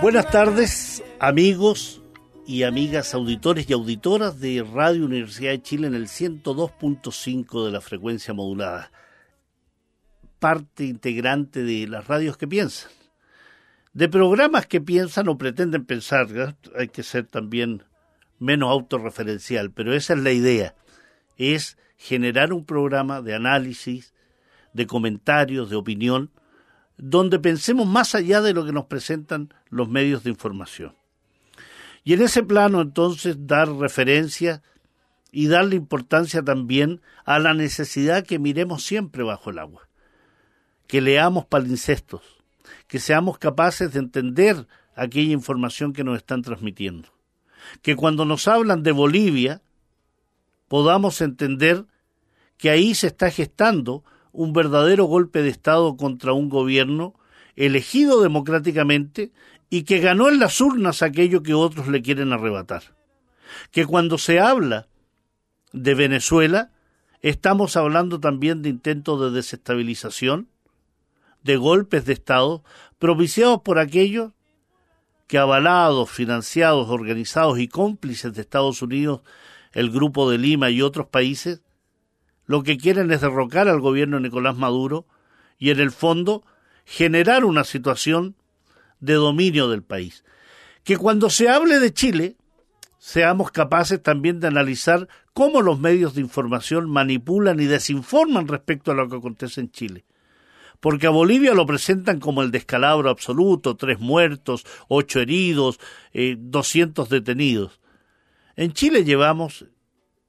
Buenas tardes, amigos y amigas auditores y auditoras de Radio Universidad de Chile en el 102.5 de la frecuencia modulada. Parte integrante de las radios que piensan. De programas que piensan o pretenden pensar, hay que ser también menos autorreferencial, pero esa es la idea. Es generar un programa de análisis, de comentarios, de opinión, donde pensemos más allá de lo que nos presentan los medios de información. Y en ese plano entonces dar referencia y darle importancia también a la necesidad que miremos siempre bajo el agua, que leamos palincestos, que seamos capaces de entender aquella información que nos están transmitiendo, que cuando nos hablan de Bolivia podamos entender que ahí se está gestando un verdadero golpe de Estado contra un gobierno elegido democráticamente y que ganó en las urnas aquello que otros le quieren arrebatar. Que cuando se habla de Venezuela, estamos hablando también de intentos de desestabilización, de golpes de Estado propiciados por aquellos que avalados, financiados, organizados y cómplices de Estados Unidos, el Grupo de Lima y otros países, lo que quieren es derrocar al gobierno de Nicolás Maduro y en el fondo generar una situación de dominio del país. Que cuando se hable de Chile, seamos capaces también de analizar cómo los medios de información manipulan y desinforman respecto a lo que acontece en Chile. Porque a Bolivia lo presentan como el descalabro absoluto, tres muertos, ocho heridos, eh, doscientos detenidos. En Chile llevamos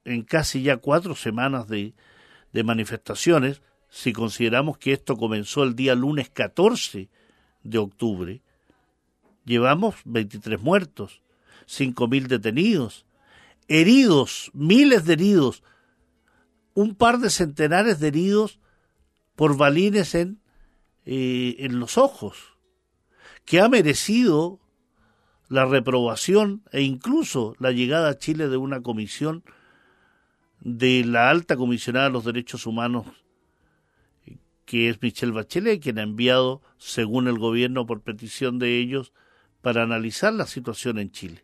en casi ya cuatro semanas de, de manifestaciones, si consideramos que esto comenzó el día lunes 14 de octubre, llevamos 23 muertos, 5.000 detenidos, heridos, miles de heridos, un par de centenares de heridos por balines en, eh, en los ojos, que ha merecido la reprobación e incluso la llegada a Chile de una comisión de la alta comisionada de los derechos humanos, que es Michelle Bachelet, quien ha enviado, según el gobierno, por petición de ellos, para analizar la situación en Chile.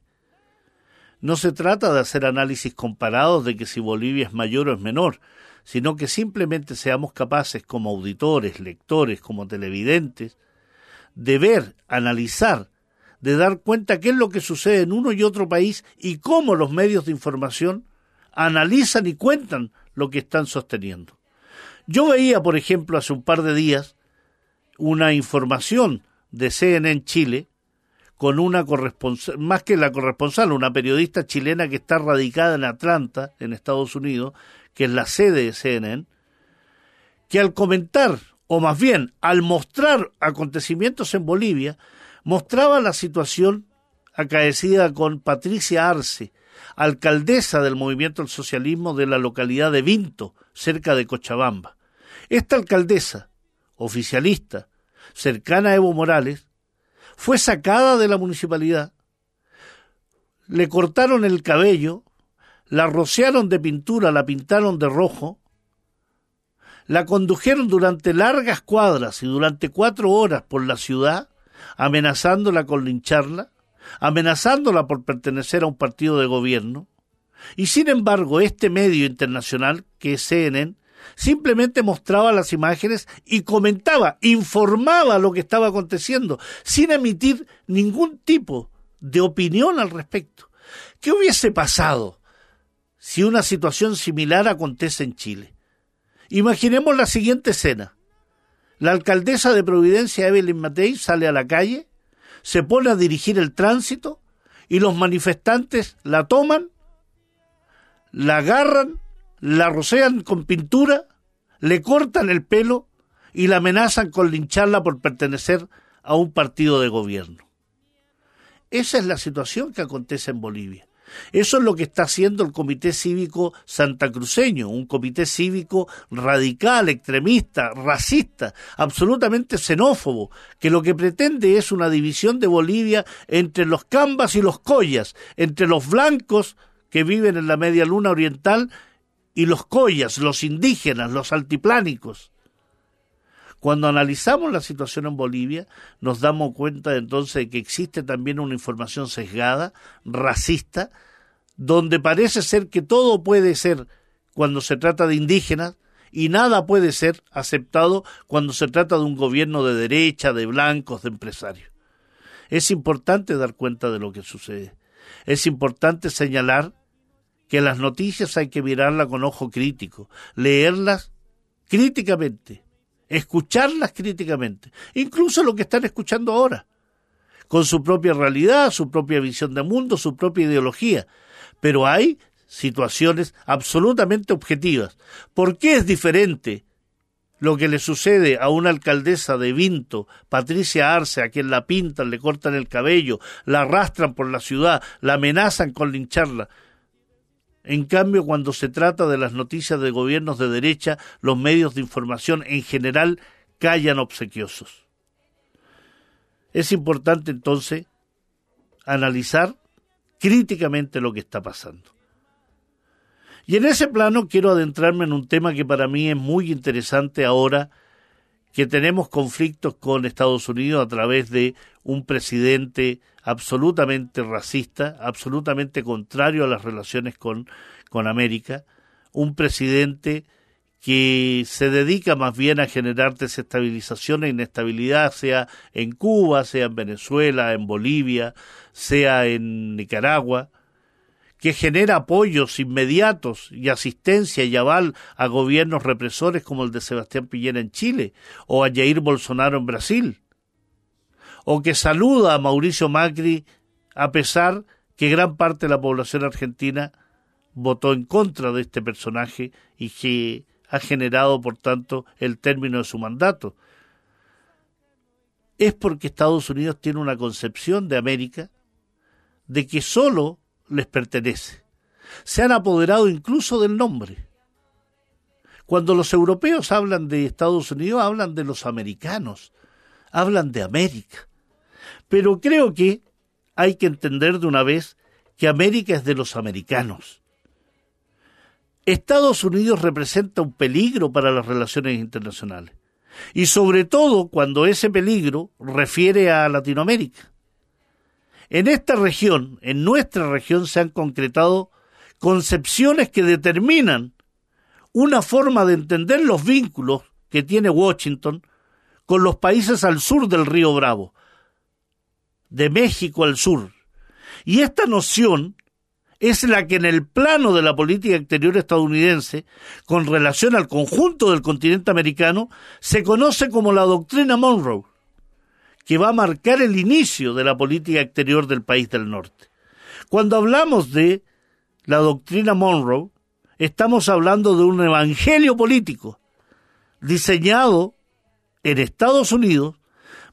No se trata de hacer análisis comparados de que si Bolivia es mayor o es menor, sino que simplemente seamos capaces como auditores, lectores, como televidentes, de ver, analizar, de dar cuenta qué es lo que sucede en uno y otro país y cómo los medios de información analizan y cuentan lo que están sosteniendo. Yo veía, por ejemplo, hace un par de días una información de CNN Chile con una corresponsal, más que la corresponsal, una periodista chilena que está radicada en Atlanta, en Estados Unidos, que es la sede de CNN, que al comentar, o más bien al mostrar acontecimientos en Bolivia, mostraba la situación acaecida con Patricia Arce, alcaldesa del movimiento al socialismo de la localidad de Vinto, cerca de Cochabamba. Esta alcaldesa, oficialista, cercana a Evo Morales, fue sacada de la municipalidad, le cortaron el cabello, la rociaron de pintura, la pintaron de rojo, la condujeron durante largas cuadras y durante cuatro horas por la ciudad, amenazándola con lincharla, amenazándola por pertenecer a un partido de gobierno, y sin embargo este medio internacional, que es CNN, simplemente mostraba las imágenes y comentaba, informaba lo que estaba aconteciendo, sin emitir ningún tipo de opinión al respecto. ¿Qué hubiese pasado si una situación similar acontece en Chile? Imaginemos la siguiente escena. La alcaldesa de Providencia, Evelyn Matei, sale a la calle, se pone a dirigir el tránsito y los manifestantes la toman, la agarran, la rocean con pintura, le cortan el pelo y la amenazan con lincharla por pertenecer a un partido de gobierno. Esa es la situación que acontece en Bolivia. Eso es lo que está haciendo el Comité Cívico Santacruceño, un comité cívico radical, extremista, racista, absolutamente xenófobo, que lo que pretende es una división de Bolivia entre los cambas y los collas, entre los blancos que viven en la media luna oriental y los collas, los indígenas, los altiplánicos. Cuando analizamos la situación en Bolivia, nos damos cuenta entonces de que existe también una información sesgada, racista, donde parece ser que todo puede ser cuando se trata de indígenas y nada puede ser aceptado cuando se trata de un gobierno de derecha, de blancos, de empresarios. Es importante dar cuenta de lo que sucede. Es importante señalar que las noticias hay que mirarlas con ojo crítico, leerlas críticamente, escucharlas críticamente, incluso lo que están escuchando ahora, con su propia realidad, su propia visión de mundo, su propia ideología. Pero hay situaciones absolutamente objetivas. ¿Por qué es diferente lo que le sucede a una alcaldesa de Vinto, Patricia Arce, a quien la pintan, le cortan el cabello, la arrastran por la ciudad, la amenazan con lincharla? En cambio, cuando se trata de las noticias de gobiernos de derecha, los medios de información en general callan obsequiosos. Es importante entonces analizar críticamente lo que está pasando. Y en ese plano quiero adentrarme en un tema que para mí es muy interesante ahora que tenemos conflictos con Estados Unidos a través de un presidente absolutamente racista, absolutamente contrario a las relaciones con, con América, un presidente que se dedica más bien a generar desestabilización e inestabilidad, sea en Cuba, sea en Venezuela, en Bolivia, sea en Nicaragua, que genera apoyos inmediatos y asistencia y aval a gobiernos represores como el de Sebastián Piñera en Chile o a Jair Bolsonaro en Brasil, o que saluda a Mauricio Macri a pesar que gran parte de la población argentina votó en contra de este personaje y que ha generado, por tanto, el término de su mandato. Es porque Estados Unidos tiene una concepción de América de que solo les pertenece. Se han apoderado incluso del nombre. Cuando los europeos hablan de Estados Unidos, hablan de los americanos, hablan de América. Pero creo que hay que entender de una vez que América es de los americanos. Estados Unidos representa un peligro para las relaciones internacionales. Y sobre todo cuando ese peligro refiere a Latinoamérica. En esta región, en nuestra región, se han concretado concepciones que determinan una forma de entender los vínculos que tiene Washington con los países al sur del río Bravo, de México al sur. Y esta noción es la que en el plano de la política exterior estadounidense, con relación al conjunto del continente americano, se conoce como la doctrina Monroe que va a marcar el inicio de la política exterior del país del norte. Cuando hablamos de la doctrina Monroe, estamos hablando de un evangelio político diseñado en Estados Unidos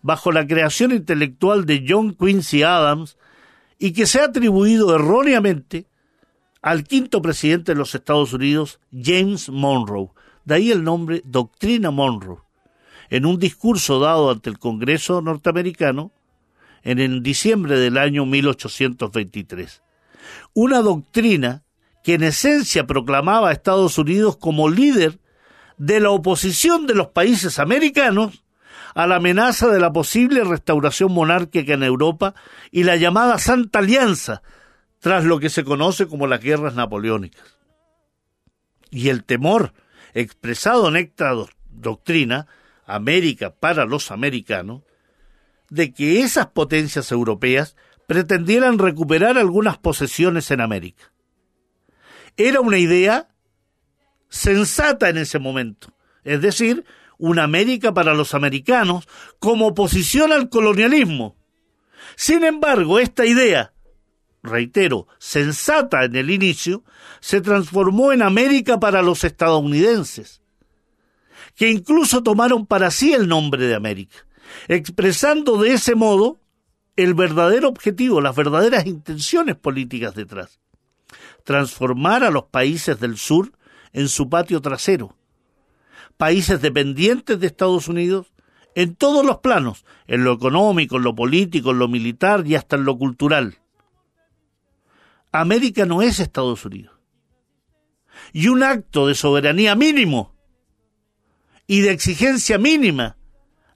bajo la creación intelectual de John Quincy Adams y que se ha atribuido erróneamente al quinto presidente de los Estados Unidos, James Monroe. De ahí el nombre Doctrina Monroe en un discurso dado ante el Congreso norteamericano en diciembre del año 1823. Una doctrina que en esencia proclamaba a Estados Unidos como líder de la oposición de los países americanos a la amenaza de la posible restauración monárquica en Europa y la llamada Santa Alianza, tras lo que se conoce como las guerras napoleónicas. Y el temor expresado en esta doctrina América para los americanos, de que esas potencias europeas pretendieran recuperar algunas posesiones en América. Era una idea sensata en ese momento, es decir, una América para los americanos como oposición al colonialismo. Sin embargo, esta idea, reitero, sensata en el inicio, se transformó en América para los estadounidenses que incluso tomaron para sí el nombre de América, expresando de ese modo el verdadero objetivo, las verdaderas intenciones políticas detrás. Transformar a los países del sur en su patio trasero, países dependientes de Estados Unidos en todos los planos, en lo económico, en lo político, en lo militar y hasta en lo cultural. América no es Estados Unidos. Y un acto de soberanía mínimo y de exigencia mínima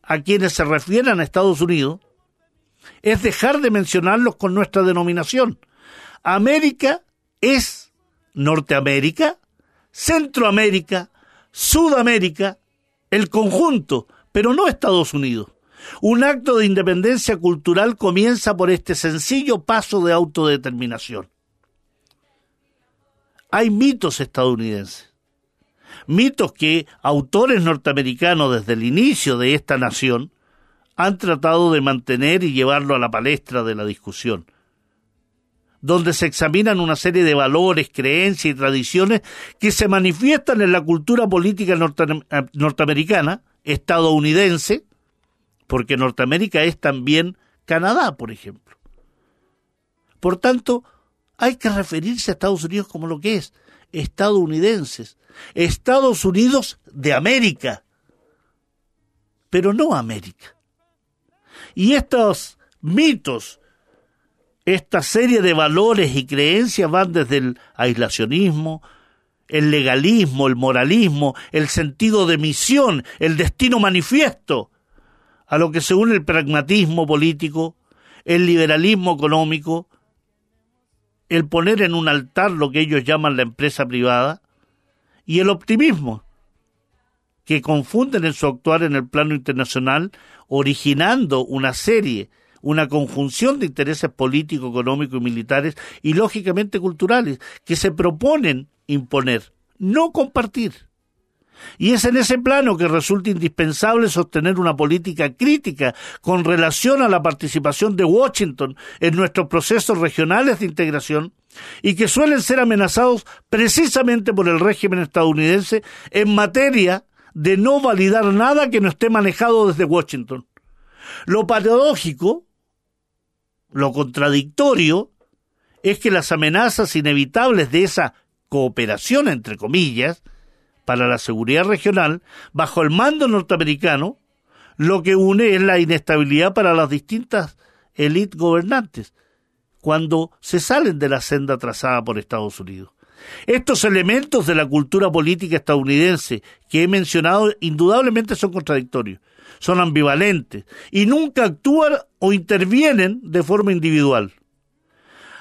a quienes se refieran a Estados Unidos es dejar de mencionarlos con nuestra denominación. América es Norteamérica, Centroamérica, Sudamérica, el conjunto, pero no Estados Unidos. Un acto de independencia cultural comienza por este sencillo paso de autodeterminación. Hay mitos estadounidenses, mitos que autores norteamericanos desde el inicio de esta nación han tratado de mantener y llevarlo a la palestra de la discusión, donde se examinan una serie de valores, creencias y tradiciones que se manifiestan en la cultura política eh, norteamericana, estadounidense, porque Norteamérica es también Canadá, por ejemplo. Por tanto, hay que referirse a Estados Unidos como lo que es, estadounidenses, Estados Unidos de América, pero no América. Y estos mitos, esta serie de valores y creencias van desde el aislacionismo, el legalismo, el moralismo, el sentido de misión, el destino manifiesto, a lo que se une el pragmatismo político, el liberalismo económico, el poner en un altar lo que ellos llaman la empresa privada, y el optimismo, que confunden en su actuar en el plano internacional, originando una serie, una conjunción de intereses políticos, económicos y militares y lógicamente culturales que se proponen imponer, no compartir. Y es en ese plano que resulta indispensable sostener una política crítica con relación a la participación de Washington en nuestros procesos regionales de integración y que suelen ser amenazados precisamente por el régimen estadounidense en materia de no validar nada que no esté manejado desde Washington. Lo paradójico, lo contradictorio, es que las amenazas inevitables de esa cooperación, entre comillas, para la seguridad regional, bajo el mando norteamericano, lo que une es la inestabilidad para las distintas élites gobernantes, cuando se salen de la senda trazada por Estados Unidos. Estos elementos de la cultura política estadounidense que he mencionado indudablemente son contradictorios, son ambivalentes y nunca actúan o intervienen de forma individual.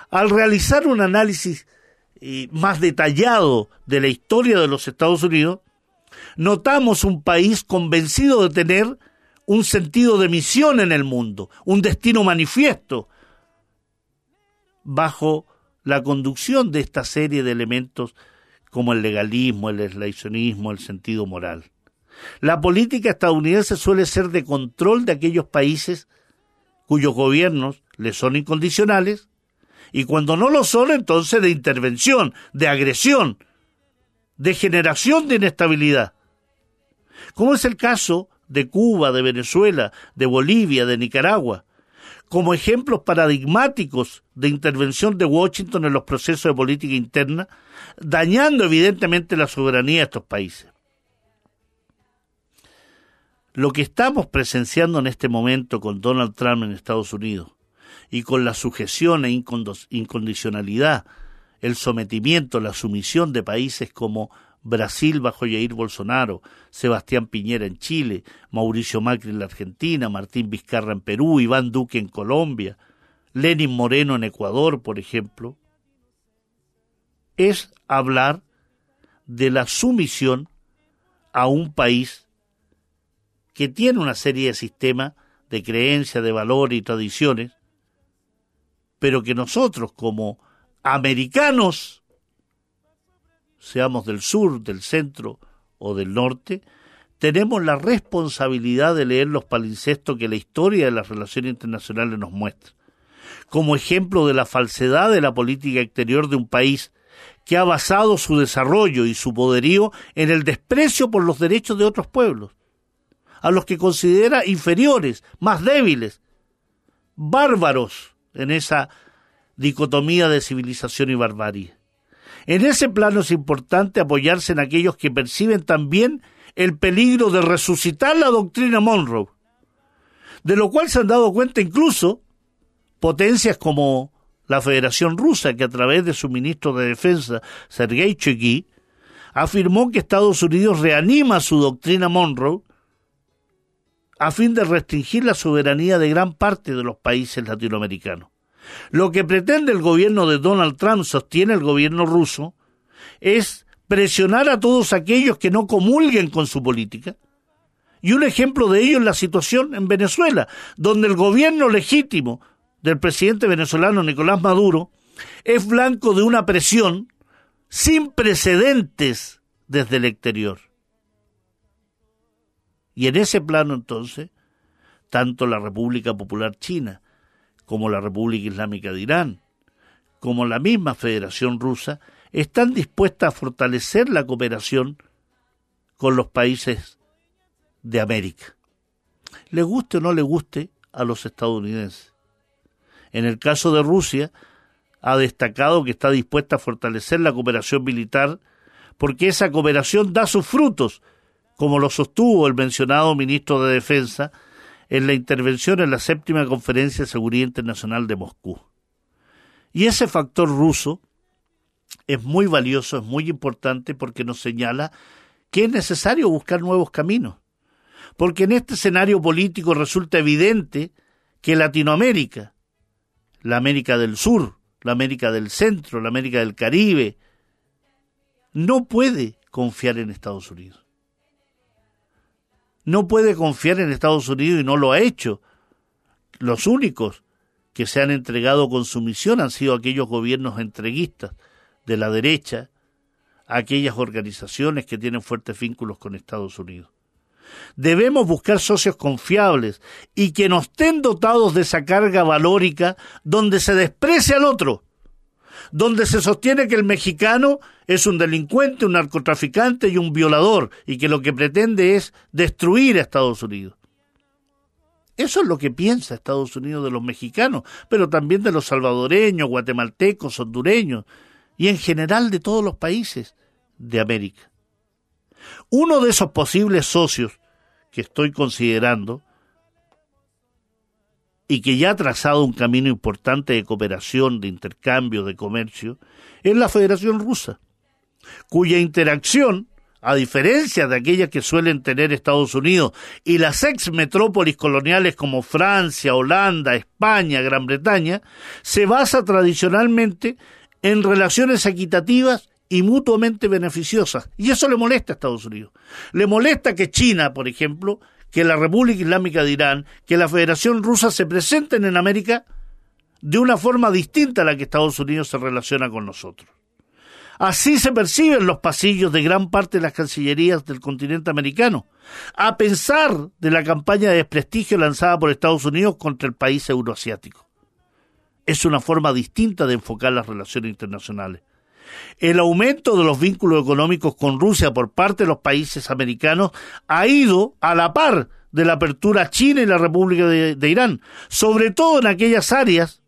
Al realizar un análisis eh, más detallado de la historia de los Estados Unidos, notamos un país convencido de tener un sentido de misión en el mundo, un destino manifiesto, bajo la conducción de esta serie de elementos como el legalismo, el aislacionismo, el sentido moral. La política estadounidense suele ser de control de aquellos países cuyos gobiernos le son incondicionales y cuando no lo son entonces de intervención, de agresión, de generación de inestabilidad. Como es el caso de Cuba, de Venezuela, de Bolivia, de Nicaragua, como ejemplos paradigmáticos de intervención de Washington en los procesos de política interna, dañando evidentemente la soberanía de estos países. Lo que estamos presenciando en este momento con Donald Trump en Estados Unidos y con la sujeción e incondicionalidad, el sometimiento, la sumisión de países como Brasil bajo Jair Bolsonaro, Sebastián Piñera en Chile, Mauricio Macri en la Argentina, Martín Vizcarra en Perú, Iván Duque en Colombia, Lenin Moreno en Ecuador, por ejemplo, es hablar de la sumisión a un país que tiene una serie de sistemas de creencias, de valores y tradiciones, pero que nosotros como americanos seamos del sur, del centro o del norte, tenemos la responsabilidad de leer los palincestos que la historia de las relaciones internacionales nos muestra. Como ejemplo de la falsedad de la política exterior de un país que ha basado su desarrollo y su poderío en el desprecio por los derechos de otros pueblos, a los que considera inferiores, más débiles, bárbaros en esa dicotomía de civilización y barbarie. En ese plano es importante apoyarse en aquellos que perciben también el peligro de resucitar la doctrina Monroe, de lo cual se han dado cuenta incluso potencias como la Federación Rusa, que a través de su ministro de Defensa, Sergei Chegui, afirmó que Estados Unidos reanima su doctrina Monroe a fin de restringir la soberanía de gran parte de los países latinoamericanos. Lo que pretende el gobierno de Donald Trump, sostiene el gobierno ruso, es presionar a todos aquellos que no comulguen con su política. Y un ejemplo de ello es la situación en Venezuela, donde el gobierno legítimo del presidente venezolano Nicolás Maduro es blanco de una presión sin precedentes desde el exterior. Y en ese plano entonces, tanto la República Popular China como la República Islámica de Irán, como la misma Federación Rusa, están dispuestas a fortalecer la cooperación con los países de América. Le guste o no le guste a los estadounidenses. En el caso de Rusia, ha destacado que está dispuesta a fortalecer la cooperación militar porque esa cooperación da sus frutos, como lo sostuvo el mencionado ministro de Defensa en la intervención en la séptima Conferencia de Seguridad Internacional de Moscú. Y ese factor ruso es muy valioso, es muy importante porque nos señala que es necesario buscar nuevos caminos. Porque en este escenario político resulta evidente que Latinoamérica, la América del Sur, la América del Centro, la América del Caribe, no puede confiar en Estados Unidos no puede confiar en Estados Unidos y no lo ha hecho. Los únicos que se han entregado con sumisión han sido aquellos gobiernos entreguistas de la derecha, aquellas organizaciones que tienen fuertes vínculos con Estados Unidos. Debemos buscar socios confiables y que nos estén dotados de esa carga valórica donde se desprecie al otro, donde se sostiene que el mexicano es un delincuente, un narcotraficante y un violador, y que lo que pretende es destruir a Estados Unidos. Eso es lo que piensa Estados Unidos de los mexicanos, pero también de los salvadoreños, guatemaltecos, hondureños, y en general de todos los países de América. Uno de esos posibles socios que estoy considerando y que ya ha trazado un camino importante de cooperación, de intercambio, de comercio, es la Federación Rusa, cuya interacción, a diferencia de aquella que suelen tener Estados Unidos y las ex metrópolis coloniales como Francia, Holanda, España, Gran Bretaña, se basa tradicionalmente en relaciones equitativas y mutuamente beneficiosas. Y eso le molesta a Estados Unidos. Le molesta que China, por ejemplo, que la República Islámica de Irán, que la Federación Rusa se presenten en América de una forma distinta a la que Estados Unidos se relaciona con nosotros. Así se perciben los pasillos de gran parte de las cancillerías del continente americano, a pensar de la campaña de desprestigio lanzada por Estados Unidos contra el país euroasiático. Es una forma distinta de enfocar las relaciones internacionales. El aumento de los vínculos económicos con Rusia por parte de los países americanos ha ido a la par de la apertura a China y la República de, de Irán, sobre todo en aquellas áreas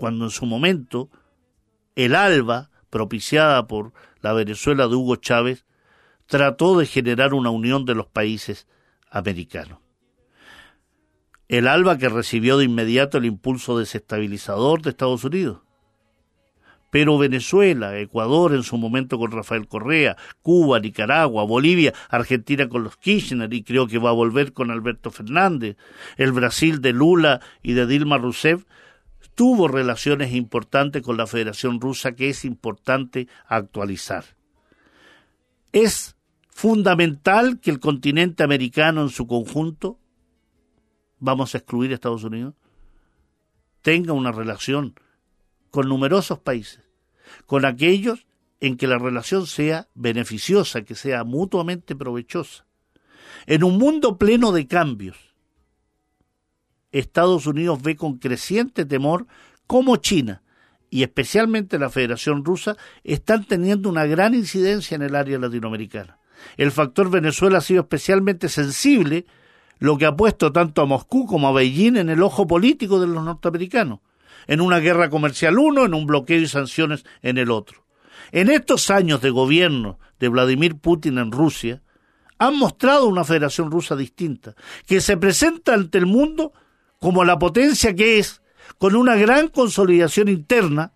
cuando en su momento el ALBA, propiciada por la Venezuela de Hugo Chávez, trató de generar una unión de los países americanos. El ALBA que recibió de inmediato el impulso desestabilizador de Estados Unidos pero Venezuela, Ecuador en su momento con Rafael Correa, Cuba, Nicaragua, Bolivia, Argentina con los Kirchner y creo que va a volver con Alberto Fernández, el Brasil de Lula y de Dilma Rousseff, tuvo relaciones importantes con la Federación Rusa que es importante actualizar. Es fundamental que el continente americano en su conjunto, vamos a excluir a Estados Unidos, tenga una relación con numerosos países, con aquellos en que la relación sea beneficiosa, que sea mutuamente provechosa. En un mundo pleno de cambios, Estados Unidos ve con creciente temor cómo China y especialmente la Federación Rusa están teniendo una gran incidencia en el área latinoamericana. El factor Venezuela ha sido especialmente sensible, lo que ha puesto tanto a Moscú como a Beijing en el ojo político de los norteamericanos, en una guerra comercial uno, en un bloqueo y sanciones en el otro. En estos años de gobierno de Vladimir Putin en Rusia, han mostrado una federación rusa distinta, que se presenta ante el mundo como la potencia que es, con una gran consolidación interna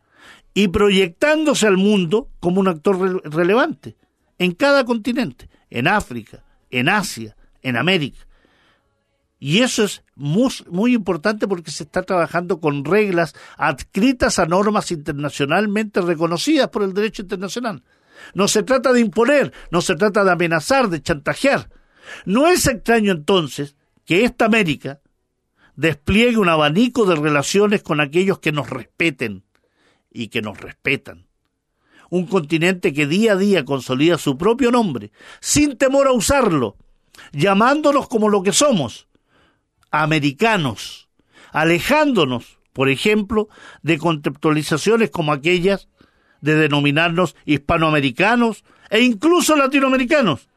y proyectándose al mundo como un actor relevante en cada continente, en África, en Asia, en América. Y eso es muy, importante porque se está trabajando con reglas adscritas a normas internacionalmente reconocidas por el derecho internacional. No se trata de imponer, no se trata de amenazar, de chantajear. No es extraño entonces que esta América despliegue un abanico de relaciones con aquellos que nos respeten y que nos respetan. Un continente que día a día consolida su propio nombre, sin temor a usarlo, llamándonos como lo que somos, americanos, alejándonos, por ejemplo, de conceptualizaciones como aquellas de denominarnos hispanoamericanos e incluso latinoamericanos,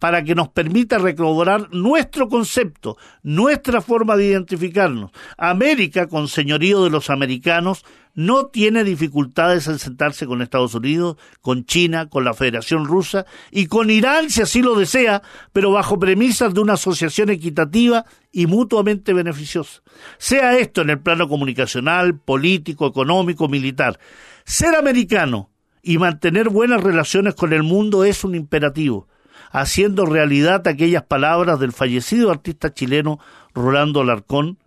para que nos permita recobrar nuestro concepto, nuestra forma de identificarnos. América, con señorío de los americanos, no tiene dificultades en sentarse con Estados Unidos, con China, con la Federación Rusa y con Irán si así lo desea, pero bajo premisas de una asociación equitativa y mutuamente beneficiosa. Sea esto en el plano comunicacional, político, económico, militar. Ser americano y mantener buenas relaciones con el mundo es un imperativo haciendo realidad aquellas palabras del fallecido artista chileno Rolando Alarcón,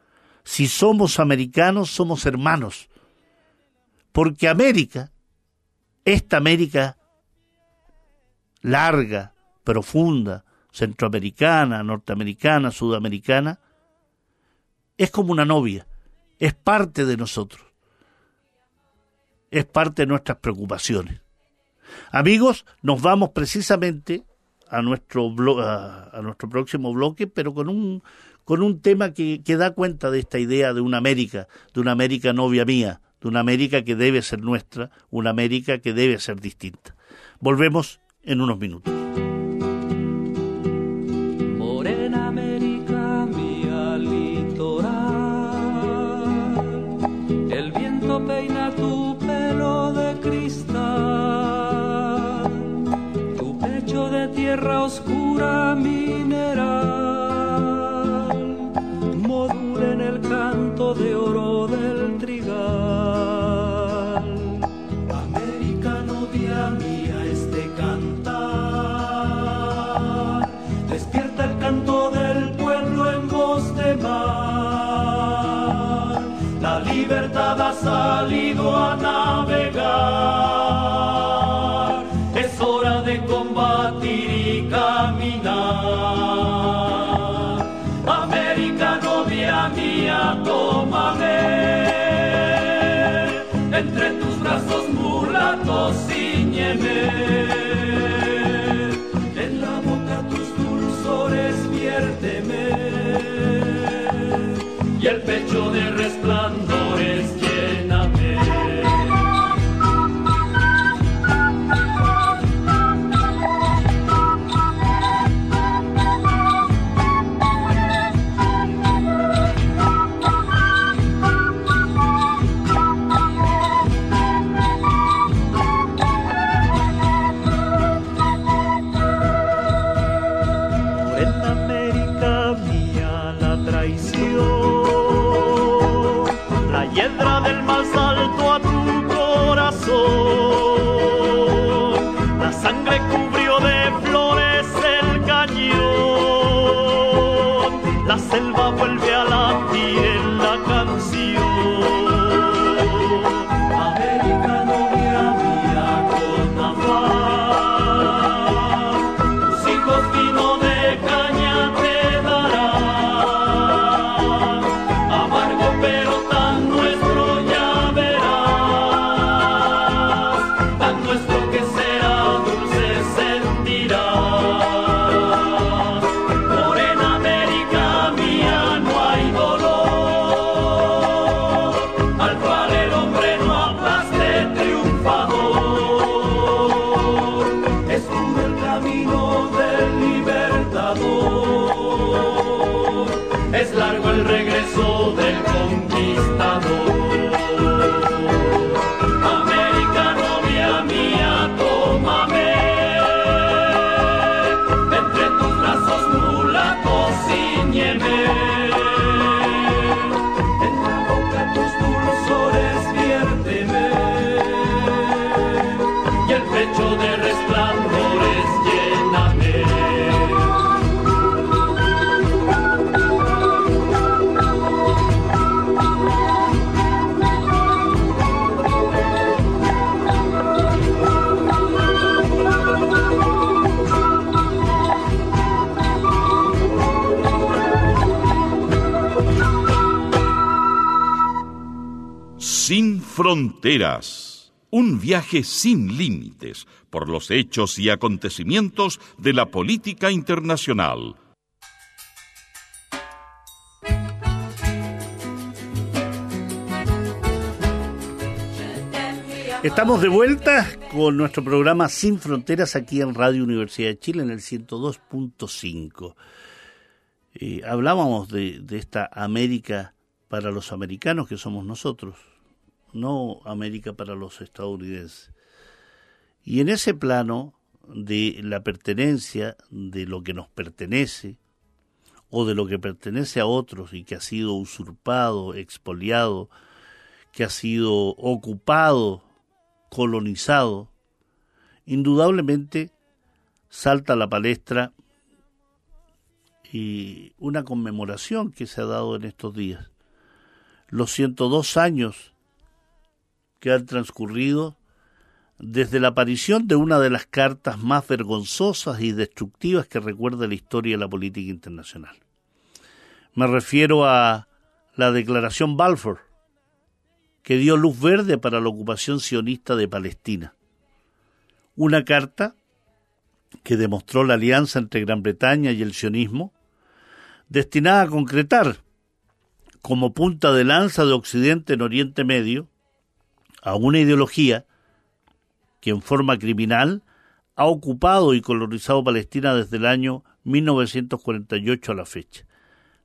si somos americanos, somos hermanos. Porque América, esta América larga, profunda, centroamericana, norteamericana, sudamericana, es como una novia, es parte de nosotros, es parte de nuestras preocupaciones. Amigos, nos vamos precisamente a nuestro, a, nuestro próximo bloque, pero con un, con un tema que, que da cuenta de esta idea de una América, de una América novia mía, de una América que debe ser nuestra, una América que debe ser distinta. Volvemos en unos minutos. Morena América, mía litoral, el viento peina tu pelo de cristal tierra oscura mineral, libertad ha salido a navegar, es hora de combatir caminar. América, novia mía, tómame entre el regreso. Fronteras. Un viaje sin límites por los hechos y acontecimientos de la política internacional. Estamos de vuelta con nuestro programa Sin Fronteras aquí en Radio Universidad de Chile en el 102.5. Eh, hablábamos de, de esta América para los americanos que somos nosotros, no América para los estadounidenses. Y en ese plano de la pertenencia, de lo que nos pertenece, o de lo que pertenece a otros y que ha sido usurpado, expoliado, que ha sido ocupado, colonizado, indudablemente salta a la palestra y una conmemoración que se ha dado en estos días. Los 102 años que han transcurrido desde la aparición de una de las cartas más vergonzosas y destructivas que recuerda la historia de la política internacional. Me refiero a la Declaración Balfour, que dio luz verde para la ocupación sionista de Palestina. Una carta que demostró la alianza entre Gran Bretaña y el sionismo, destinada a concretar, como punta de lanza de Occidente en Oriente Medio, a una ideología que en forma criminal ha ocupado y colonizado Palestina desde el año 1948 a la fecha,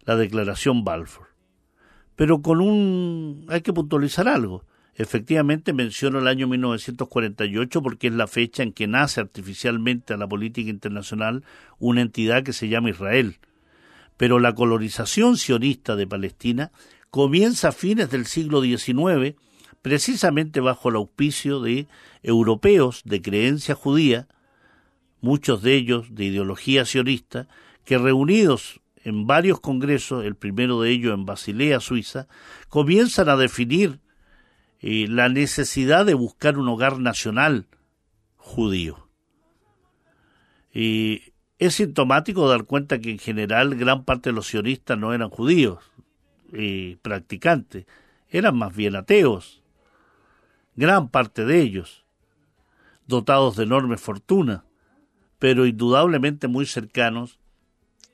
la Declaración Balfour. Pero con un... hay que puntualizar algo. Efectivamente menciono el año 1948 porque es la fecha en que nace artificialmente a la política internacional una entidad que se llama Israel. Pero la colonización sionista de Palestina comienza a fines del siglo XIX precisamente bajo el auspicio de europeos de creencia judía, muchos de ellos de ideología sionista, que reunidos en varios congresos, el primero de ellos en Basilea, Suiza, comienzan a definir eh, la necesidad de buscar un hogar nacional judío. Y es sintomático dar cuenta que en general gran parte de los sionistas no eran judíos eh, practicantes, eran más bien ateos, gran parte de ellos, dotados de enorme fortuna, pero indudablemente muy cercanos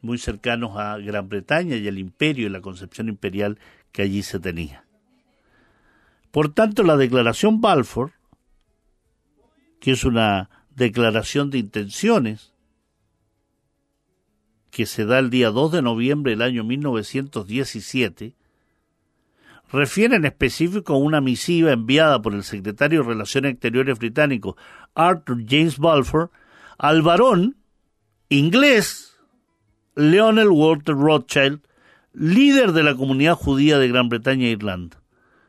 muy cercanos a Gran Bretaña y al imperio y la concepción imperial que allí se tenía. Por tanto, la declaración Balfour, que es una declaración de intenciones, que se da el día 2 de noviembre del año 1917, refiere en específico a una misiva enviada por el secretario de Relaciones Exteriores británico Arthur James Balfour al varón inglés Leonel Walter Rothschild, líder de la comunidad judía de Gran Bretaña e Irlanda,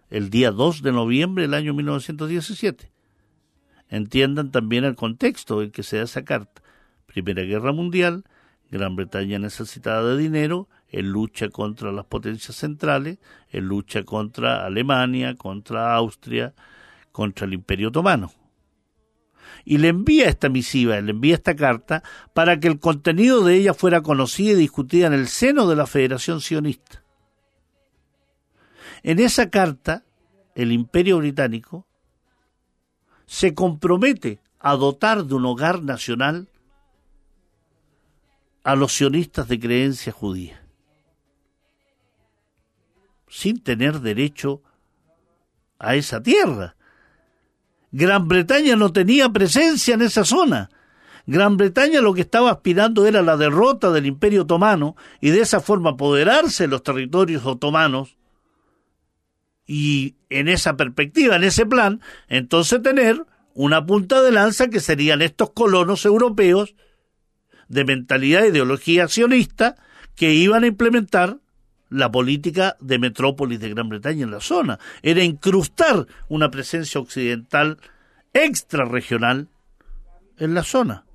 el día 2 de noviembre del año 1917. Entiendan también el contexto en que se da esa carta. Primera Guerra Mundial, Gran Bretaña necesitada de dinero, en lucha contra las potencias centrales, en lucha contra Alemania, contra Austria, contra el Imperio Otomano y le envía esta misiva, le envía esta carta para que el contenido de ella fuera conocido y discutido en el seno de la Federación Sionista. En esa carta, el Imperio Británico se compromete a dotar de un hogar nacional a los sionistas de creencia judía, sin tener derecho a esa tierra, Gran Bretaña no tenía presencia en esa zona. Gran Bretaña lo que estaba aspirando era la derrota del Imperio Otomano y de esa forma apoderarse de los territorios otomanos y en esa perspectiva, en ese plan, entonces tener una punta de lanza que serían estos colonos europeos de mentalidad e ideología sionista que iban a implementar la política de metrópolis de Gran Bretaña en la zona. Era incrustar una presencia occidental extrarregional en la zona.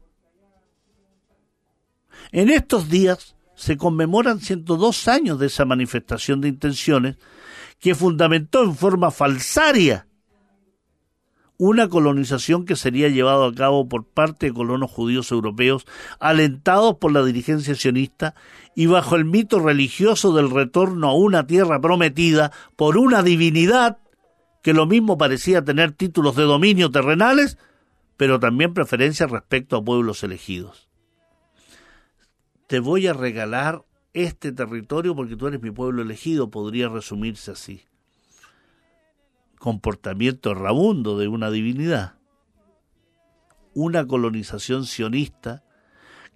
En estos días se conmemoran 102 años de esa manifestación de intenciones que fundamentó en forma falsaria una colonización que sería llevada a cabo por parte de colonos judíos europeos alentados por la dirigencia sionista y bajo el mito religioso del retorno a una tierra prometida por una divinidad que lo mismo parecía tener títulos de dominio terrenales, pero también preferencia respecto a pueblos elegidos. Te voy a regalar este territorio porque tú eres mi pueblo elegido, podría resumirse así comportamiento rabundo de una divinidad. Una colonización sionista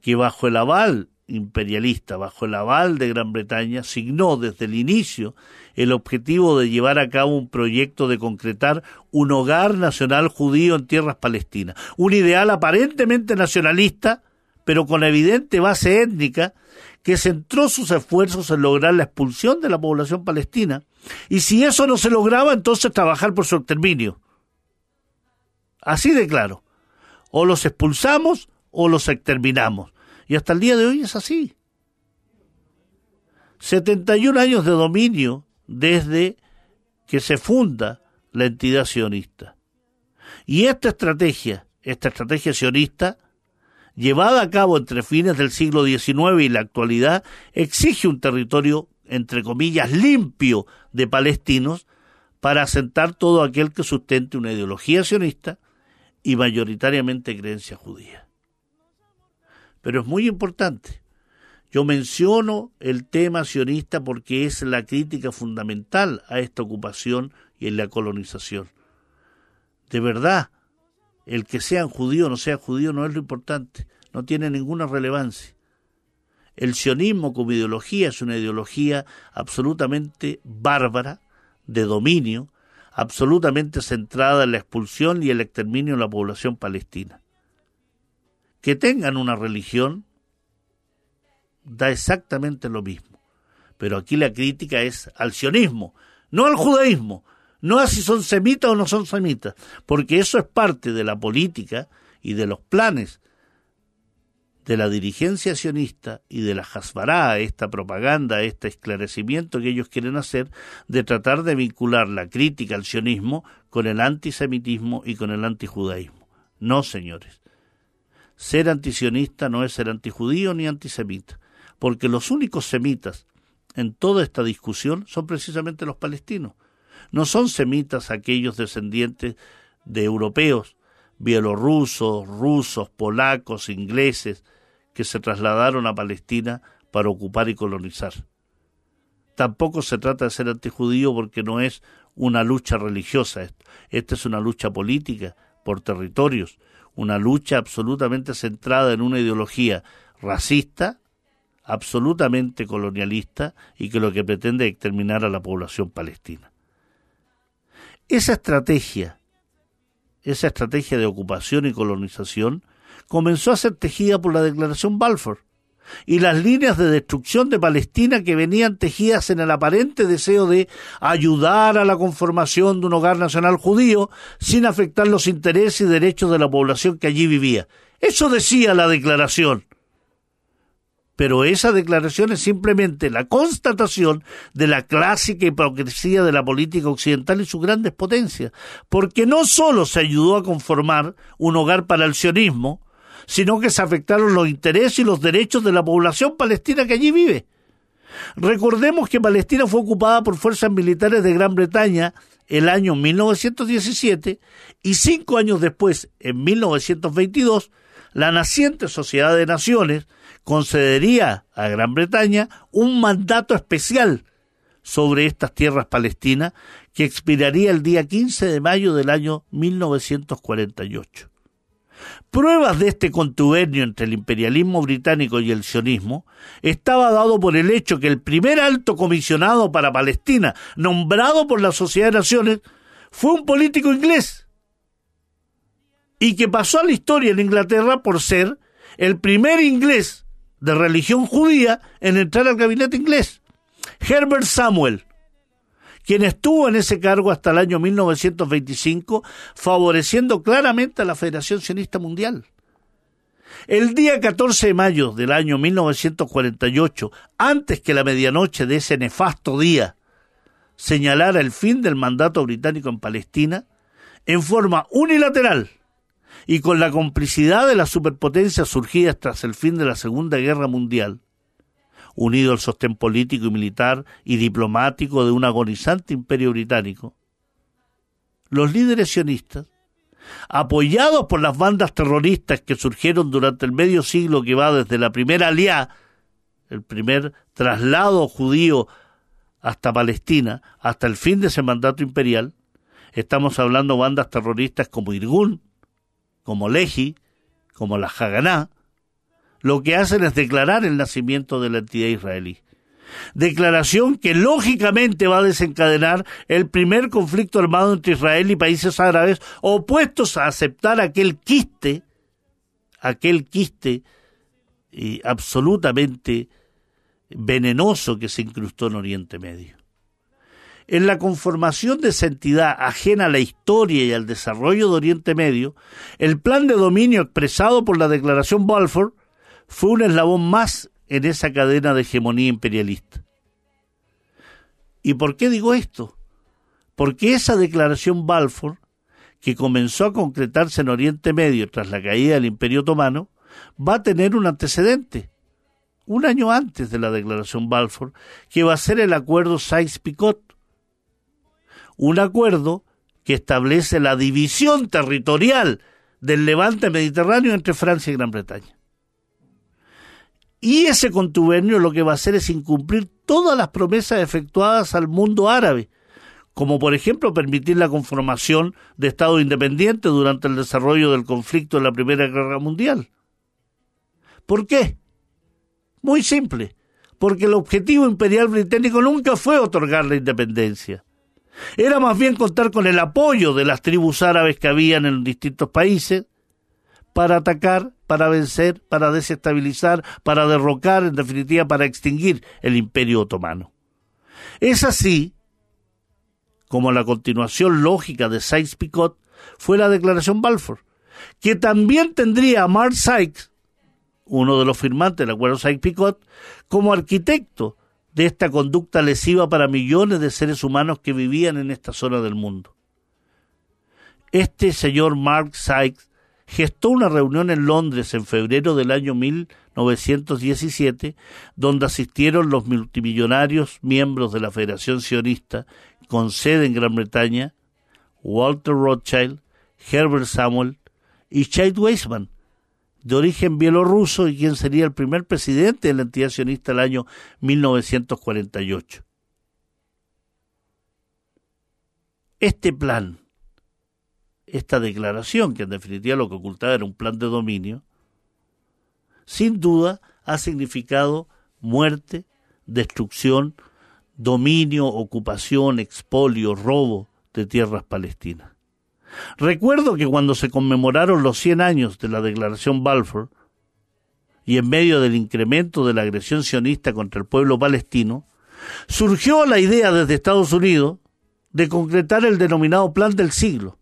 que bajo el aval imperialista, bajo el aval de Gran Bretaña, signó desde el inicio el objetivo de llevar a cabo un proyecto de concretar un hogar nacional judío en tierras palestinas, un ideal aparentemente nacionalista, pero con evidente base étnica, que centró sus esfuerzos en lograr la expulsión de la población palestina, y si eso no se lograba, entonces trabajar por su exterminio. Así de claro. O los expulsamos o los exterminamos. Y hasta el día de hoy es así. 71 años de dominio desde que se funda la entidad sionista. Y esta estrategia, esta estrategia sionista, llevada a cabo entre fines del siglo XIX y la actualidad, exige un territorio, entre comillas, limpio de palestinos para asentar todo aquel que sustente una ideología sionista y mayoritariamente creencia judía. Pero es muy importante. Yo menciono el tema sionista porque es la crítica fundamental a esta ocupación y en la colonización. De verdad, el que sean judío o no sea judío no es lo importante, no tiene ninguna relevancia. El sionismo como ideología es una ideología absolutamente bárbara, de dominio, absolutamente centrada en la expulsión y el exterminio de la población palestina. Que tengan una religión da exactamente lo mismo. Pero aquí la crítica es al sionismo, no al judaísmo, no a si son semitas o no son semitas, porque eso es parte de la política y de los planes de la dirigencia sionista y de la Hasbará, esta propaganda, este esclarecimiento que ellos quieren hacer, de tratar de vincular la crítica al sionismo con el antisemitismo y con el antijudaísmo. No, señores. Ser antisionista no es ser antijudío ni antisemita, porque los únicos semitas en toda esta discusión son precisamente los palestinos. No son semitas aquellos descendientes de europeos, bielorrusos, rusos, polacos, ingleses, que se trasladaron a Palestina para ocupar y colonizar. Tampoco se trata de ser antijudío porque no es una lucha religiosa. Esta es una lucha política por territorios, una lucha absolutamente centrada en una ideología racista, absolutamente colonialista y que lo que pretende es exterminar a la población palestina. Esa estrategia, esa estrategia de ocupación y colonización, comenzó a ser tejida por la Declaración Balfour y las líneas de destrucción de Palestina que venían tejidas en el aparente deseo de ayudar a la conformación de un hogar nacional judío sin afectar los intereses y derechos de la población que allí vivía. Eso decía la declaración. Pero esa declaración es simplemente la constatación de la clásica hipocresía de la política occidental y sus grandes potencias, porque no solo se ayudó a conformar un hogar para el sionismo, sino que se afectaron los intereses y los derechos de la población palestina que allí vive. Recordemos que Palestina fue ocupada por fuerzas militares de Gran Bretaña el año 1917 y cinco años después, en 1922, la naciente Sociedad de Naciones concedería a Gran Bretaña un mandato especial sobre estas tierras palestinas que expiraría el día 15 de mayo del año 1948. Pruebas de este contubernio entre el imperialismo británico y el sionismo estaba dado por el hecho que el primer alto comisionado para Palestina, nombrado por la Sociedad de Naciones, fue un político inglés y que pasó a la historia en Inglaterra por ser el primer inglés de religión judía en entrar al gabinete inglés, Herbert Samuel quien estuvo en ese cargo hasta el año 1925, favoreciendo claramente a la Federación Sionista Mundial. El día 14 de mayo del año 1948, antes que la medianoche de ese nefasto día señalara el fin del mandato británico en Palestina, en forma unilateral y con la complicidad de las superpotencias surgidas tras el fin de la Segunda Guerra Mundial, unido al sostén político y militar y diplomático de un agonizante imperio británico, los líderes sionistas, apoyados por las bandas terroristas que surgieron durante el medio siglo que va desde la primera aliá, el primer traslado judío hasta Palestina, hasta el fin de ese mandato imperial, estamos hablando de bandas terroristas como Irgun, como Lehi, como la Haganá, lo que hacen es declarar el nacimiento de la entidad israelí. Declaración que lógicamente va a desencadenar el primer conflicto armado entre Israel y países árabes opuestos a aceptar aquel quiste, aquel quiste eh, absolutamente venenoso que se incrustó en Oriente Medio. En la conformación de esa entidad ajena a la historia y al desarrollo de Oriente Medio, el plan de dominio expresado por la Declaración Balfour fue un eslabón más en esa cadena de hegemonía imperialista. ¿Y por qué digo esto? Porque esa declaración Balfour, que comenzó a concretarse en Oriente Medio tras la caída del Imperio Otomano, va a tener un antecedente, un año antes de la declaración Balfour, que va a ser el acuerdo Sykes-Picot, un acuerdo que establece la división territorial del levante mediterráneo entre Francia y Gran Bretaña. Y ese contubernio lo que va a hacer es incumplir todas las promesas efectuadas al mundo árabe, como por ejemplo permitir la conformación de Estados independientes durante el desarrollo del conflicto de la Primera Guerra Mundial. ¿Por qué? Muy simple, porque el objetivo imperial británico nunca fue otorgar la independencia. Era más bien contar con el apoyo de las tribus árabes que habían en distintos países para atacar, para vencer, para desestabilizar, para derrocar, en definitiva, para extinguir el imperio otomano. Es así como la continuación lógica de Sykes-Picot fue la declaración Balfour, que también tendría a Mark Sykes uno de los firmantes del acuerdo Sykes-Picot, como arquitecto de esta conducta lesiva para millones de seres humanos que vivían en esta zona del mundo. Este señor Mark Sykes gestó una reunión en Londres en febrero del año 1917, donde asistieron los multimillonarios miembros de la Federación Sionista, con sede en Gran Bretaña, Walter Rothschild, Herbert Samuel y Chaid Weizmann, de origen bielorruso y quien sería el primer presidente de la entidad sionista el año 1948. Este plan, esta declaración, que en definitiva lo que ocultaba era un plan de dominio, sin duda ha significado muerte, destrucción, dominio, ocupación, expolio, robo de tierras palestinas. Recuerdo que cuando se conmemoraron los 100 años de la Declaración Balfour, y en medio del incremento de la agresión sionista contra el pueblo palestino, surgió la idea desde Estados Unidos de concretar el denominado Plan del Siglo,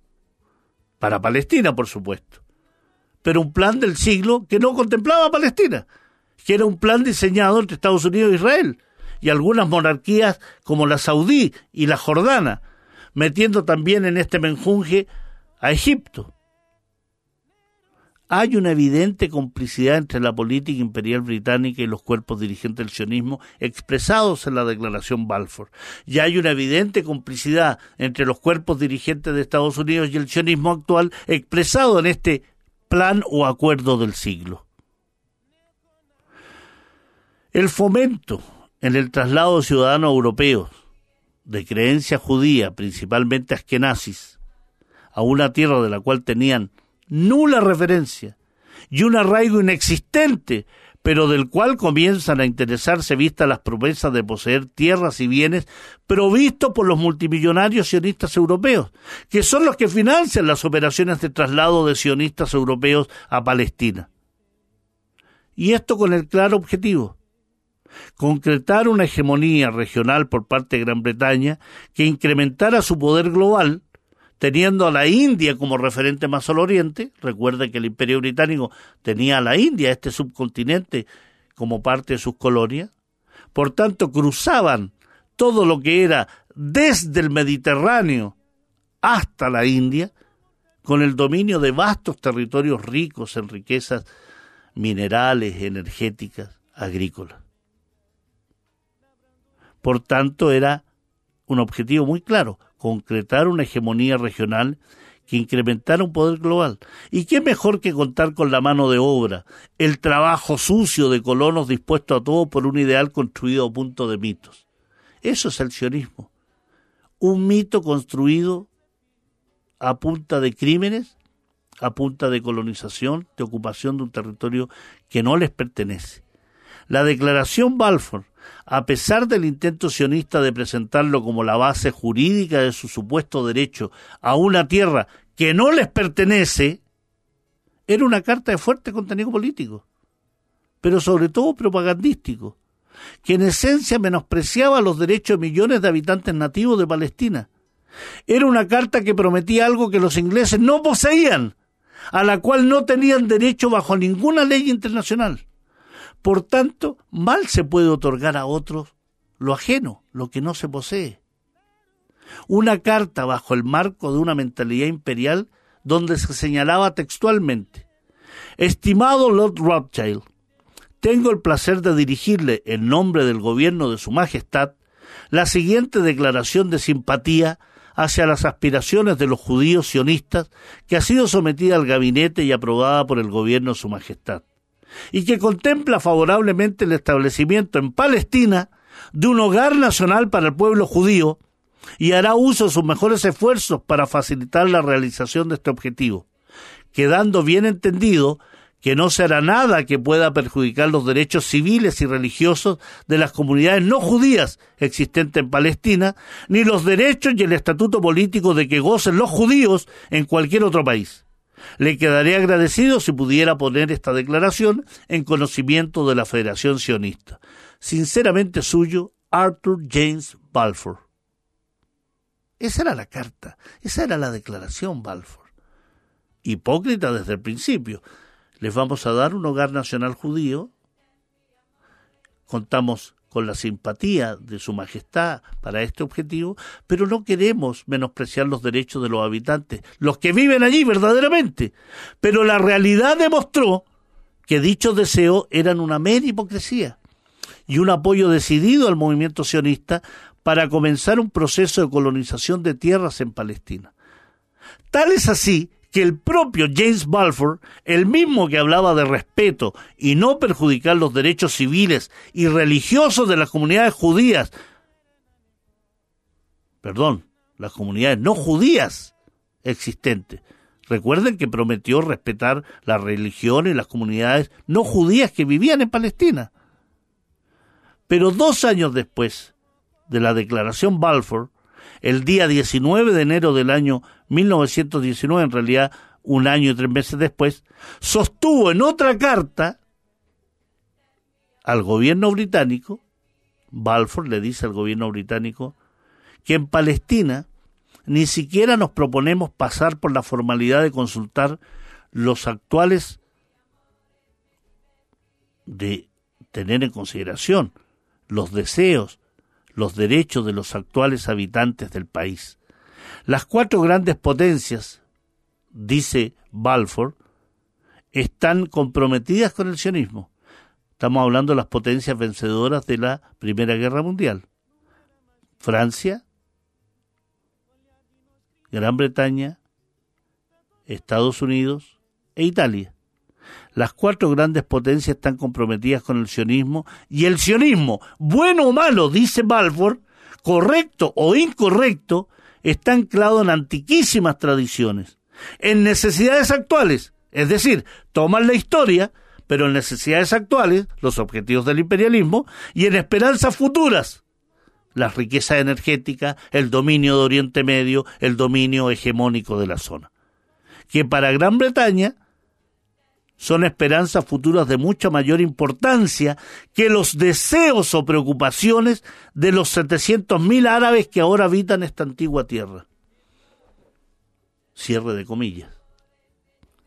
para Palestina, por supuesto, pero un plan del siglo que no contemplaba Palestina, que era un plan diseñado entre Estados Unidos e Israel, y algunas monarquías como la saudí y la jordana, metiendo también en este menjunje a Egipto. Hay una evidente complicidad entre la política imperial británica y los cuerpos dirigentes del sionismo expresados en la declaración Balfour. Y hay una evidente complicidad entre los cuerpos dirigentes de Estados Unidos y el sionismo actual expresado en este plan o acuerdo del siglo. El fomento en el traslado de ciudadanos europeos de creencia judía, principalmente askenazis, a una tierra de la cual tenían nula referencia y un arraigo inexistente, pero del cual comienzan a interesarse vistas las promesas de poseer tierras y bienes provistos por los multimillonarios sionistas europeos, que son los que financian las operaciones de traslado de sionistas europeos a Palestina. Y esto con el claro objetivo concretar una hegemonía regional por parte de Gran Bretaña que incrementara su poder global, teniendo a la India como referente más al oriente, recuerde que el imperio británico tenía a la India, este subcontinente, como parte de sus colonias, por tanto cruzaban todo lo que era desde el Mediterráneo hasta la India, con el dominio de vastos territorios ricos en riquezas minerales, energéticas, agrícolas. Por tanto, era un objetivo muy claro, concretar una hegemonía regional que incrementara un poder global. ¿Y qué mejor que contar con la mano de obra, el trabajo sucio de colonos dispuestos a todo por un ideal construido a punto de mitos? Eso es el sionismo. Un mito construido a punta de crímenes, a punta de colonización, de ocupación de un territorio que no les pertenece. La declaración Balfour, a pesar del intento sionista de presentarlo como la base jurídica de su supuesto derecho a una tierra que no les pertenece, era una carta de fuerte contenido político, pero sobre todo propagandístico, que en esencia menospreciaba los derechos de millones de habitantes nativos de Palestina. Era una carta que prometía algo que los ingleses no poseían, a la cual no tenían derecho bajo ninguna ley internacional. Por tanto, mal se puede otorgar a otros lo ajeno, lo que no se posee. Una carta bajo el marco de una mentalidad imperial donde se señalaba textualmente, Estimado Lord Rothschild, tengo el placer de dirigirle en nombre del gobierno de Su Majestad la siguiente declaración de simpatía hacia las aspiraciones de los judíos sionistas que ha sido sometida al gabinete y aprobada por el gobierno de Su Majestad y que contempla favorablemente el establecimiento en Palestina de un hogar nacional para el pueblo judío y hará uso de sus mejores esfuerzos para facilitar la realización de este objetivo, quedando bien entendido que no se hará nada que pueda perjudicar los derechos civiles y religiosos de las comunidades no judías existentes en Palestina, ni los derechos y el estatuto político de que gocen los judíos en cualquier otro país. Le quedaría agradecido si pudiera poner esta declaración en conocimiento de la Federación Sionista. Sinceramente suyo, Arthur James Balfour. Esa era la carta, esa era la declaración Balfour. Hipócrita desde el principio. Les vamos a dar un hogar nacional judío. Contamos con la simpatía de Su Majestad para este objetivo, pero no queremos menospreciar los derechos de los habitantes, los que viven allí verdaderamente. Pero la realidad demostró que dichos deseos eran una mera hipocresía y un apoyo decidido al movimiento sionista para comenzar un proceso de colonización de tierras en Palestina. Tal es así que el propio James Balfour, el mismo que hablaba de respeto y no perjudicar los derechos civiles y religiosos de las comunidades judías, perdón, las comunidades no judías existentes. Recuerden que prometió respetar la religión y las comunidades no judías que vivían en Palestina. Pero dos años después de la declaración Balfour, el día 19 de enero del año 1919, en realidad un año y tres meses después, sostuvo en otra carta al gobierno británico, Balfour le dice al gobierno británico, que en Palestina ni siquiera nos proponemos pasar por la formalidad de consultar los actuales de tener en consideración los deseos los derechos de los actuales habitantes del país. Las cuatro grandes potencias, dice Balfour, están comprometidas con el sionismo. Estamos hablando de las potencias vencedoras de la Primera Guerra Mundial. Francia, Gran Bretaña, Estados Unidos e Italia. Las cuatro grandes potencias están comprometidas con el sionismo y el sionismo, bueno o malo, dice Balfour, correcto o incorrecto, está anclado en antiquísimas tradiciones, en necesidades actuales, es decir, toman la historia, pero en necesidades actuales, los objetivos del imperialismo, y en esperanzas futuras, la riqueza energética, el dominio de Oriente Medio, el dominio hegemónico de la zona. Que para Gran Bretaña son esperanzas futuras de mucha mayor importancia que los deseos o preocupaciones de los 700.000 árabes que ahora habitan esta antigua tierra. cierre de comillas.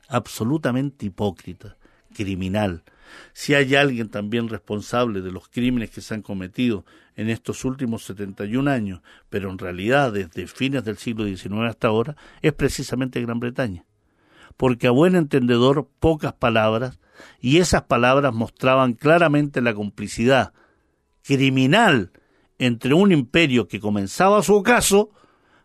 Absolutamente hipócrita, criminal. Si hay alguien también responsable de los crímenes que se han cometido en estos últimos 71 años, pero en realidad desde fines del siglo XIX hasta ahora, es precisamente Gran Bretaña. Porque a buen entendedor pocas palabras, y esas palabras mostraban claramente la complicidad criminal entre un imperio que comenzaba su ocaso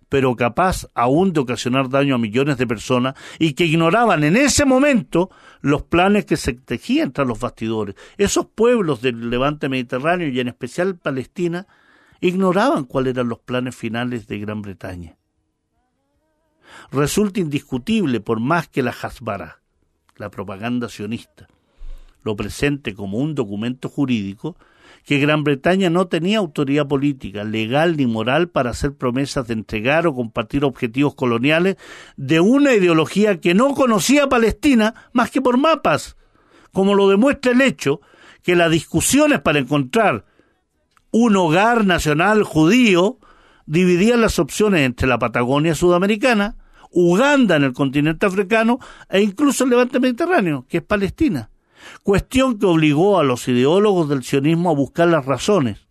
pero capaz aún de ocasionar daño a millones de personas y que ignoraban en ese momento los planes que se tejían tras los bastidores. Esos pueblos del levante mediterráneo y en especial Palestina ignoraban cuáles eran los planes finales de Gran Bretaña. Resulta indiscutible, por más que la Hasbara, la propaganda sionista, lo presente como un documento jurídico, que Gran Bretaña no tenía autoridad política, legal ni moral para hacer promesas de entregar o compartir objetivos coloniales de una ideología que no conocía Palestina más que por mapas, como lo demuestra el hecho que las discusiones para encontrar un hogar nacional judío dividían las opciones entre la Patagonia sudamericana, Uganda en el continente africano e incluso el levante mediterráneo, que es Palestina cuestión que obligó a los ideólogos del sionismo a buscar las razones,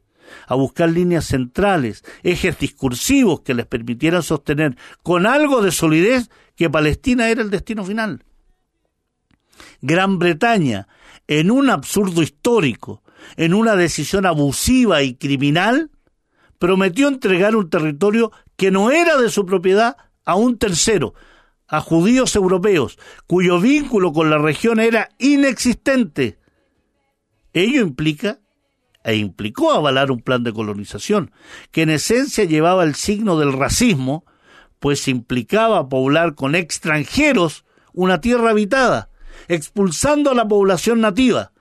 a buscar líneas centrales, ejes discursivos que les permitieran sostener con algo de solidez que Palestina era el destino final. Gran Bretaña, en un absurdo histórico, en una decisión abusiva y criminal, prometió entregar un territorio que no era de su propiedad a un tercero, a judíos europeos cuyo vínculo con la región era inexistente. Ello implica e implicó avalar un plan de colonización, que en esencia llevaba el signo del racismo, pues implicaba poblar con extranjeros una tierra habitada, expulsando a la población nativa,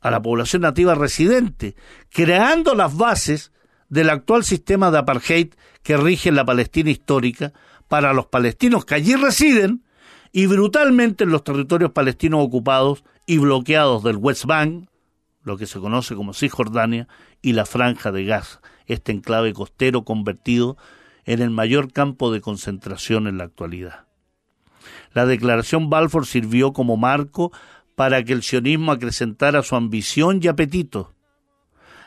a la población nativa residente, creando las bases del actual sistema de apartheid que rige la Palestina histórica, para los palestinos que allí residen y brutalmente en los territorios palestinos ocupados y bloqueados del West Bank, lo que se conoce como Cisjordania, y la Franja de Gaza, este enclave costero convertido en el mayor campo de concentración en la actualidad. La declaración Balfour sirvió como marco para que el sionismo acrecentara su ambición y apetito,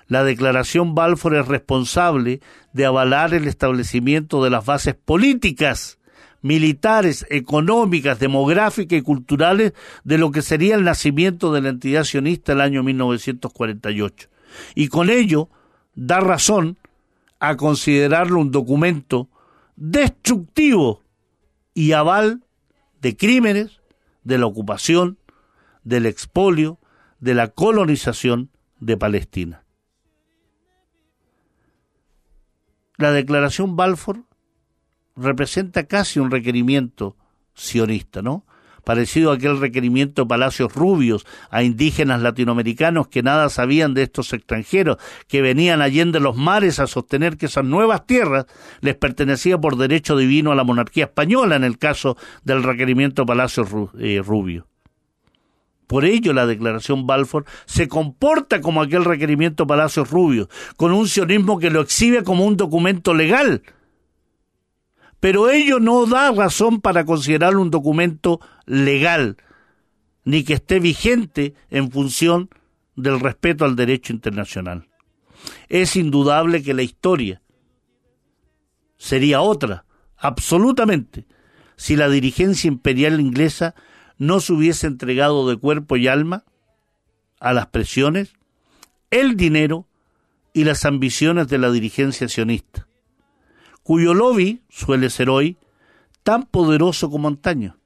la declaración Balfour es responsable de avalar el establecimiento de las bases políticas, militares, económicas, demográficas y culturales de lo que sería el nacimiento de la entidad sionista el año 1948. Y con ello da razón a considerarlo un documento destructivo y aval de crímenes, de la ocupación, del expolio, de la colonización de Palestina. La declaración Balfour representa casi un requerimiento sionista, ¿no? Parecido a aquel requerimiento de Palacios Rubios a indígenas latinoamericanos que nada sabían de estos extranjeros, que venían allende los mares a sostener que esas nuevas tierras les pertenecían por derecho divino a la monarquía española en el caso del requerimiento Palacios eh, Rubios. Por ello la declaración Balfour se comporta como aquel requerimiento Palacios Rubio, con un sionismo que lo exhibe como un documento legal. Pero ello no da razón para considerarlo un documento legal, ni que esté vigente en función del respeto al derecho internacional. Es indudable que la historia sería otra, absolutamente, si la dirigencia imperial inglesa no se hubiese entregado de cuerpo y alma a las presiones, el dinero y las ambiciones de la dirigencia sionista, cuyo lobby suele ser hoy tan poderoso como antaño.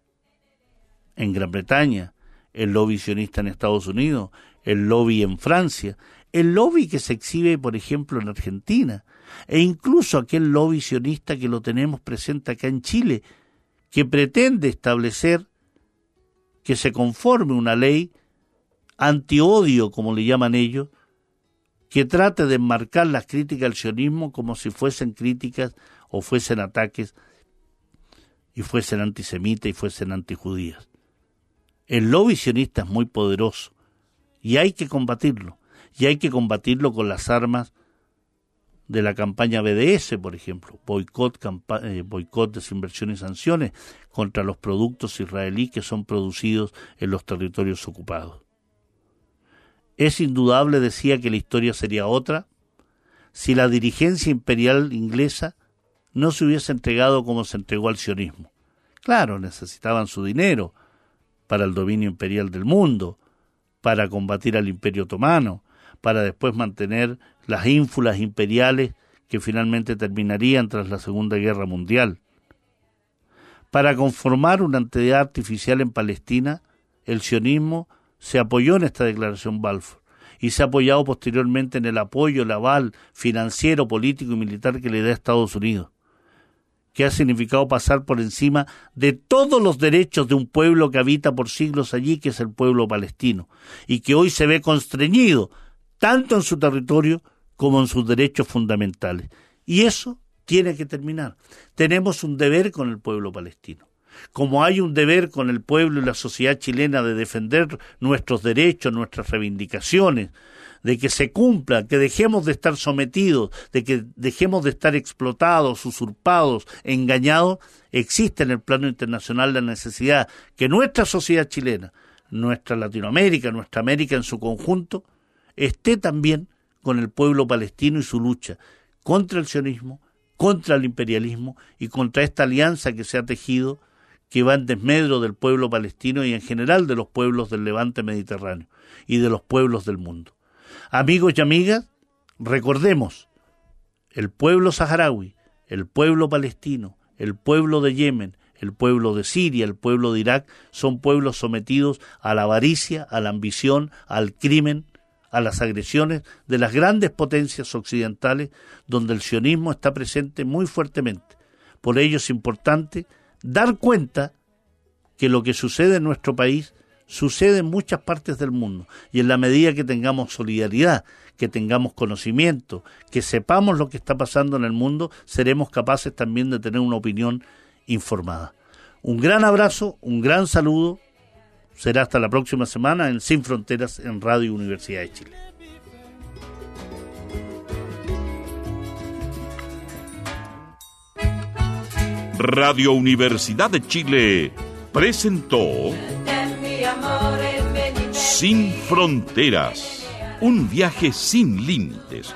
En Gran Bretaña, el lobby sionista en Estados Unidos, el lobby en Francia, el lobby que se exhibe, por ejemplo, en Argentina, e incluso aquel lobby sionista que lo tenemos presente acá en Chile, que pretende establecer que se conforme una ley antiodio, como le llaman ellos, que trate de enmarcar las críticas al sionismo como si fuesen críticas o fuesen ataques y fuesen antisemitas y fuesen antijudías. El lobby sionista es muy poderoso y hay que combatirlo, y hay que combatirlo con las armas de la campaña BDS, por ejemplo, boicot, eh, boicot, desinversión y sanciones contra los productos israelíes que son producidos en los territorios ocupados. Es indudable, decía, que la historia sería otra si la dirigencia imperial inglesa no se hubiese entregado como se entregó al sionismo. Claro, necesitaban su dinero para el dominio imperial del mundo, para combatir al imperio otomano, para después mantener las ínfulas imperiales que finalmente terminarían tras la Segunda Guerra Mundial. Para conformar una entidad artificial en Palestina, el sionismo se apoyó en esta declaración Balfour y se ha apoyado posteriormente en el apoyo, el aval financiero, político y militar que le da Estados Unidos, que ha significado pasar por encima de todos los derechos de un pueblo que habita por siglos allí, que es el pueblo palestino, y que hoy se ve constreñido tanto en su territorio como en sus derechos fundamentales. Y eso tiene que terminar. Tenemos un deber con el pueblo palestino. Como hay un deber con el pueblo y la sociedad chilena de defender nuestros derechos, nuestras reivindicaciones, de que se cumpla, que dejemos de estar sometidos, de que dejemos de estar explotados, usurpados, engañados, existe en el plano internacional la necesidad que nuestra sociedad chilena, nuestra Latinoamérica, nuestra América en su conjunto, esté también con el pueblo palestino y su lucha contra el sionismo, contra el imperialismo y contra esta alianza que se ha tejido que va en desmedro del pueblo palestino y en general de los pueblos del levante mediterráneo y de los pueblos del mundo. Amigos y amigas, recordemos, el pueblo saharaui, el pueblo palestino, el pueblo de Yemen, el pueblo de Siria, el pueblo de Irak, son pueblos sometidos a la avaricia, a la ambición, al crimen, a las agresiones de las grandes potencias occidentales donde el sionismo está presente muy fuertemente. Por ello es importante dar cuenta que lo que sucede en nuestro país sucede en muchas partes del mundo y en la medida que tengamos solidaridad, que tengamos conocimiento, que sepamos lo que está pasando en el mundo, seremos capaces también de tener una opinión informada. Un gran abrazo, un gran saludo Será hasta la próxima semana en Sin Fronteras en Radio Universidad de Chile. Radio Universidad de Chile presentó Sin Fronteras, un viaje sin límites